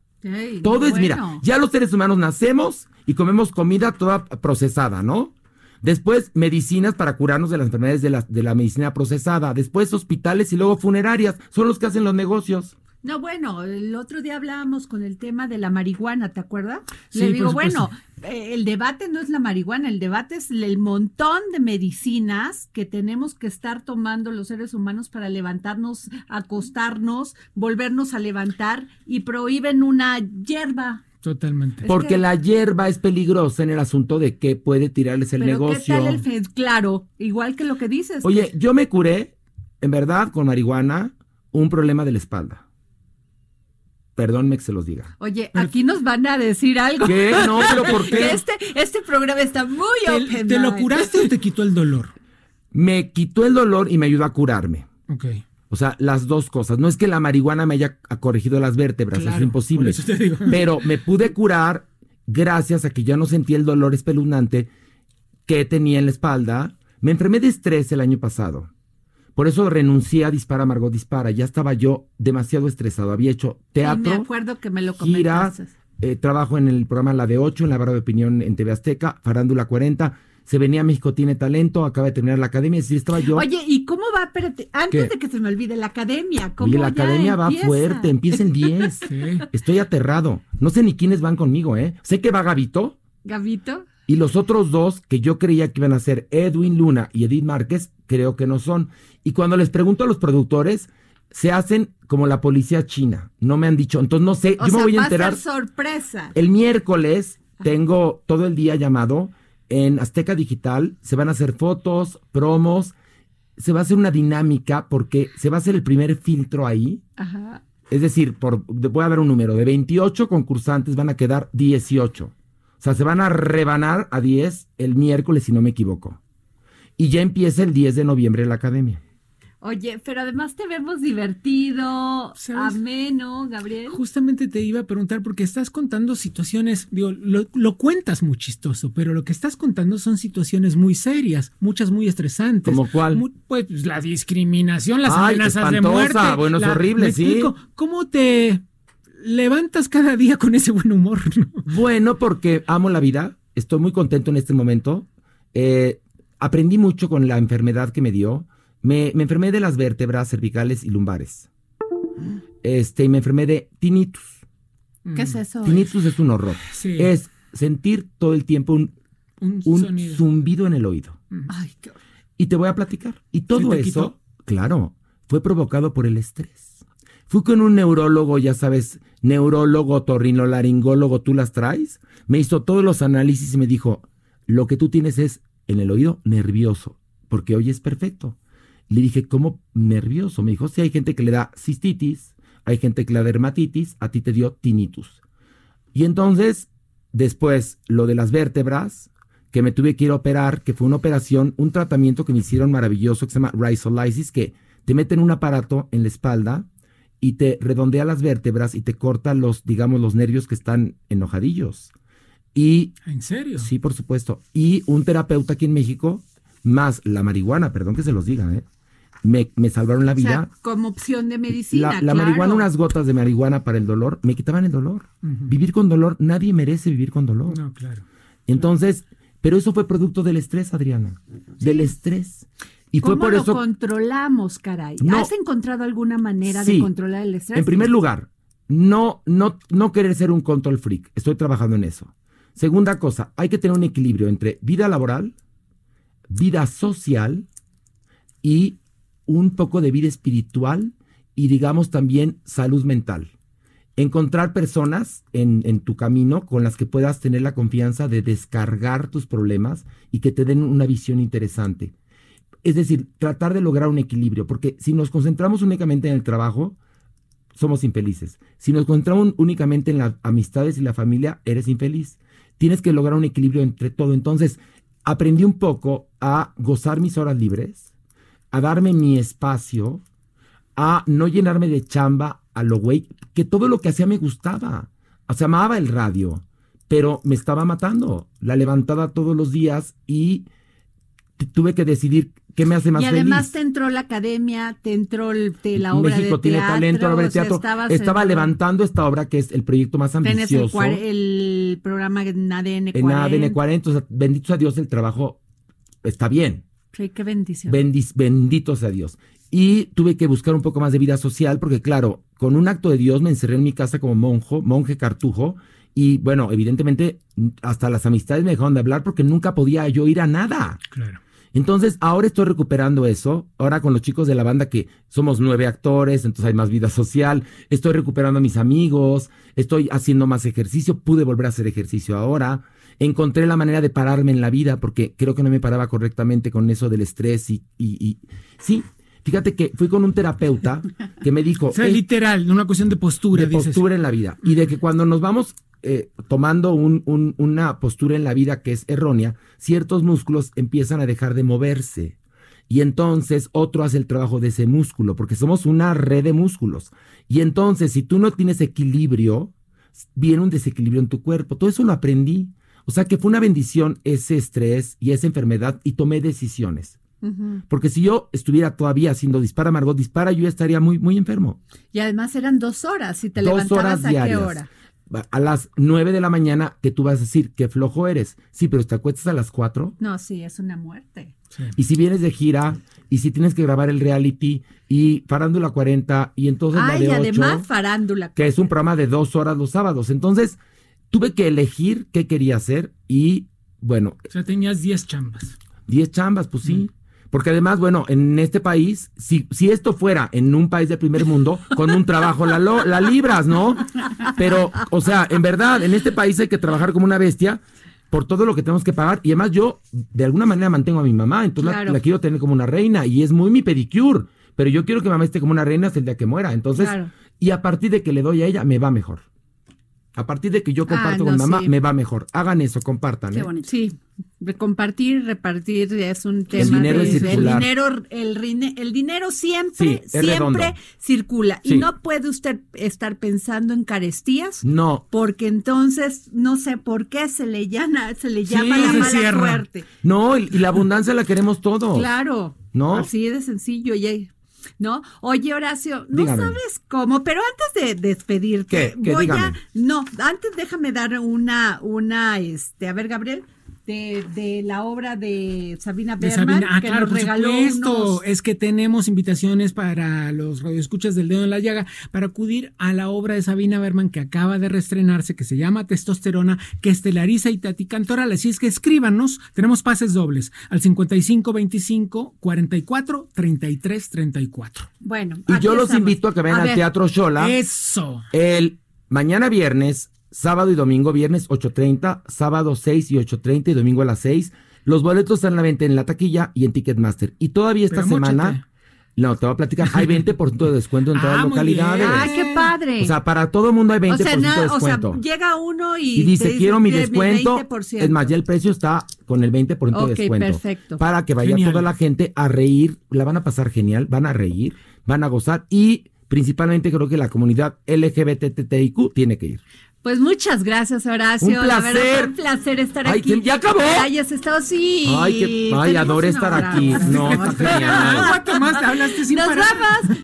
Todo es, bueno. mira, ya los seres humanos nacemos y comemos comida toda procesada, ¿no? Después, medicinas para curarnos de las enfermedades de la, de la medicina procesada. Después, hospitales y luego funerarias. Son los que hacen los negocios. No, bueno, el otro día hablábamos con el tema de la marihuana, ¿te acuerdas? Sí, Le digo, bueno, eh, el debate no es la marihuana, el debate es el montón de medicinas que tenemos que estar tomando los seres humanos para levantarnos, acostarnos, volvernos a levantar y prohíben una hierba. Totalmente. Porque que- la hierba es peligrosa en el asunto de que puede tirarles el Pero negocio. ¿qué tal el fe- Claro, igual que lo que dices. Oye, yo me curé, en verdad, con marihuana, un problema de la espalda. Perdónme que se los diga. Oye, aquí nos van a decir algo. ¿Qué? No, pero ¿por qué? Que Este, este programa está muy ¿Te, open. te lo curaste o te quitó el dolor? Me quitó el dolor y me ayudó a curarme. Ok. O sea, las dos cosas. No es que la marihuana me haya corregido las vértebras, eso es imposible. por eso te digo. Pero me pude curar gracias a que ya no sentí el dolor espeluznante que tenía en la espalda. Me enfermé de estrés el año pasado. Por eso renuncié a Dispara, Margot Dispara. Ya estaba yo demasiado estresado. Había hecho Sí, teatro, me acuerdo que me lo comentaste. eh, trabajo en el programa La de 8, en la barra de opinión en TV Azteca, Farándula 40. se venía a México Tiene Talento, acaba de terminar la academia, es decir, estaba yo... Oye, ¿y cómo va? Espérate, antes ¿Qué? de que se me olvide, la academia, ¿cómo Oye, la ya academia va empieza? fuerte, empieza el 10. Estoy aterrado. No sé ni quiénes van conmigo, ¿eh? Sé que va Gavito Gabito, y los otros dos que yo creía que iban a ser Edwin Luna y Edith Márquez, creo que no son. Y cuando les pregunto a los productores, se hacen como la policía china. No me han dicho. Entonces no sé, o yo sea, me voy a va enterar. a ser sorpresa. El miércoles tengo todo el día llamado en Azteca Digital. Se van a hacer fotos, promos. Se va a hacer una dinámica porque se va a hacer el primer filtro ahí. Ajá. Es decir, por, voy a dar un número. De 28 concursantes van a quedar 18. O sea, se van a rebanar a 10 el miércoles, si no me equivoco. Y ya empieza el 10 de noviembre la academia. Oye, pero además te vemos divertido, ¿Sabes? ameno, Gabriel. Justamente te iba a preguntar porque estás contando situaciones, digo, lo, lo cuentas muy chistoso, pero lo que estás contando son situaciones muy serias, muchas muy estresantes. ¿Cómo cuál? Muy- pues la discriminación, las Ay, amenazas de espantosa, muerte. bueno, es la- horrible, ¿me sí. explico? ¿Cómo te levantas cada día con ese buen humor? no? Bueno, porque amo la vida. Estoy muy contento en este momento. Eh, aprendí mucho con la enfermedad que me dio. Me, me enfermé de las vértebras cervicales y lumbares. Este, y me enfermé de tinnitus. ¿Qué es eso? Tinnitus es un horror. Sí. Es sentir todo el tiempo un, Un, un sonido. zumbido en el oído. Ay, qué. Y te voy a platicar. Y todo eso, quitó? claro, fue provocado por el estrés. Fui con un neurólogo, ya sabes, neurólogo, torrinolaringólogo, tú las traes. Me hizo todos los análisis y me dijo, lo que tú tienes es en el oído nervioso, porque hoy es perfecto. Le dije, ¿cómo nervioso? Me dijo, sí, hay gente que le da cistitis, hay gente que le da dermatitis, a ti te dio tinnitus. Y entonces, después, lo de las vértebras, que me tuve que ir a operar, que fue una operación, un tratamiento que me hicieron maravilloso que se llama Rhizolysis, que te meten un aparato en la espalda y te redondea las vértebras y te corta los, digamos, los nervios que están enojadillos. Y ¿En serio? sí, por supuesto. Y un terapeuta aquí en México, más la marihuana, perdón que se los diga, ¿eh? me, me salvaron la O vida. sea, como opción de medicina. La, la claro. marihuana, unas gotas de marihuana para el dolor, me quitaban el dolor. Vivir con dolor, nadie merece vivir con dolor. No, claro. Entonces, pero eso fue producto del estrés, Adriana. Del estrés. Y fue ¿Cómo por lo eso. controlamos, caray? No. ¿Has encontrado alguna manera Sí. de controlar el estrés? En primer lugar, no, no, no querer ser un control freak. Estoy trabajando en eso. Segunda cosa, hay que tener un equilibrio entre vida laboral, vida social y un poco de vida espiritual y digamos también salud mental. Encontrar personas en, en tu camino con las que puedas tener la confianza de descargar tus problemas y que te den una visión interesante. Es decir, tratar de lograr un equilibrio, porque si nos concentramos únicamente en el trabajo, somos infelices. Si nos concentramos únicamente en las amistades y la familia, eres infeliz. Tienes que lograr un equilibrio entre todo. Entonces, aprendí un poco a gozar mis horas libres, a darme mi espacio, a no llenarme de chamba a lo güey, que todo lo que hacía me gustaba. O sea, amaba el radio, pero me estaba matando. La levantada todos los días y tuve que decidir qué me hace más Y además feliz. te entró la academia, te entró el- te- la obra México de tiene teatro. talento, la obra de o sea, teatro. estabas Estaba en- levantando esta obra que es el proyecto más Tienes el, ambicioso cuar- el programa en ADN 40. en ADN 40. O sea, bendito sea Dios, el trabajo está bien. Sí, qué bendición. Bendis- bendito sea Dios. Y tuve que buscar un poco más de vida social porque, claro, con un acto de Dios me encerré en mi casa como monjo, monje cartujo. Y bueno, evidentemente, hasta las amistades me dejaron de hablar porque nunca podía yo ir a nada. Claro. Entonces, ahora estoy recuperando eso. Ahora con los chicos de la banda que somos nueve actores, entonces hay más vida social. Estoy recuperando a mis amigos. Estoy haciendo más ejercicio. Pude volver a hacer ejercicio ahora. Encontré la manera de pararme en la vida porque creo que no me paraba correctamente con eso del estrés y, y, y- sí. Fíjate que fui con un terapeuta que me dijo, O sea, "Ey, literal, una cuestión de postura, de dices. postura en la vida. Y de que cuando nos vamos eh, tomando un- un- una postura en la vida que es errónea, ciertos músculos empiezan a dejar de moverse. Y entonces otro hace el trabajo de ese músculo, porque somos una red de músculos. Y entonces, si tú no tienes equilibrio, viene un desequilibrio en tu cuerpo. Todo eso lo aprendí. O sea que fue una bendición ese estrés y esa enfermedad y tomé decisiones. Porque si yo estuviera todavía haciendo dispara, Margot, dispara, yo ya estaría muy, muy enfermo. Y además eran dos horas. Si te Dos levantabas horas a qué hora. a las 9 de la mañana que tú vas a decir que flojo eres. Sí, pero te acuestas a las 4. No, sí, es una muerte. Y si vienes de gira y si tienes que grabar el reality y Farándula 40 y entonces la Ay, de 8, además, farándula. que es un programa de dos horas los sábados. Entonces tuve que elegir qué quería hacer y bueno, O sea, tenías 10 chambas. 10 chambas, pues sí. Porque además, bueno, en este país, si, si esto fuera en un país del primer mundo, con un trabajo la, lo- la libras, ¿no? Pero, o sea, en verdad, en este país hay que trabajar como una bestia por todo lo que tenemos que pagar. Y además yo, de alguna manera, mantengo a mi mamá, entonces la- la, quiero tener como una reina y es muy mi pedicure. Pero yo quiero que mamá esté como una reina hasta el día que muera. Entonces, Claro. y a partir de que le doy a ella, me va mejor. A partir de que yo comparto Ah, con no, mamá, sí. me va mejor. Hagan eso, compartan. Qué ¿eh? bonito. Sí, compartir, repartir es un tema. dinero de- es. El dinero, el, el dinero siempre, Sí, es redondo. siempre circula. Sí. Y no puede usted estar pensando en carestías. No, Porque entonces no sé por qué se le llama, se le llama la se mala cierra. suerte. no, y, y la abundancia la queremos todos. Claro. ¿No? Así de sencillo. Y, ¿No? Oye, Horacio, no Dígame. sabes cómo, pero antes de despedirte, ¿Qué? ¿Qué? voy a. No, antes déjame dar una, una, este, a ver, Gabriel, de, de la obra de Sabina De Berman, Sabina. Ah, que claro, nos por regaló supuesto. unos- Es que tenemos invitaciones para los radioescuchas del dedo en la llaga para acudir a la obra de Sabina Berman que acaba de reestrenarse, que se llama Testosterona, que estelariza y Tati Cantoral. Así es que escríbanos. Tenemos pases dobles al 55 25 44 33 34. Bueno, Y yo los estamos. invito a que vayan al ver, Teatro Shola Eso. el mañana viernes, sábado y domingo, viernes 8.30, sábado 6 y 8.30 y domingo a las 6. Los boletos están a la venta en la taquilla y en Ticketmaster. Y todavía esta Pero semana, no, te voy a platicar, hay 20% de descuento en todas Ah, las localidades. Ah, qué padre. O sea, para todo el mundo hay 20% o sea, na- de o sea, descuento. llega uno y, y dice, quiero mi de- descuento. 20%. Es más, ya el precio está con el 20% Ok, de descuento. perfecto. Para que vaya Genial. toda la gente a reír. La van a pasar genial, van a reír, van a gozar y principalmente creo que la comunidad LGBTTIQ tiene que ir. Pues muchas gracias, Horacio. Un La verdad, placer. un placer estar Ay, aquí. ya acabó. Que hayas estado así. Ay, que- ay, adoré estar aquí. No, está genial. ¿Cuánto más te hablaste sin Nos parar? vamos.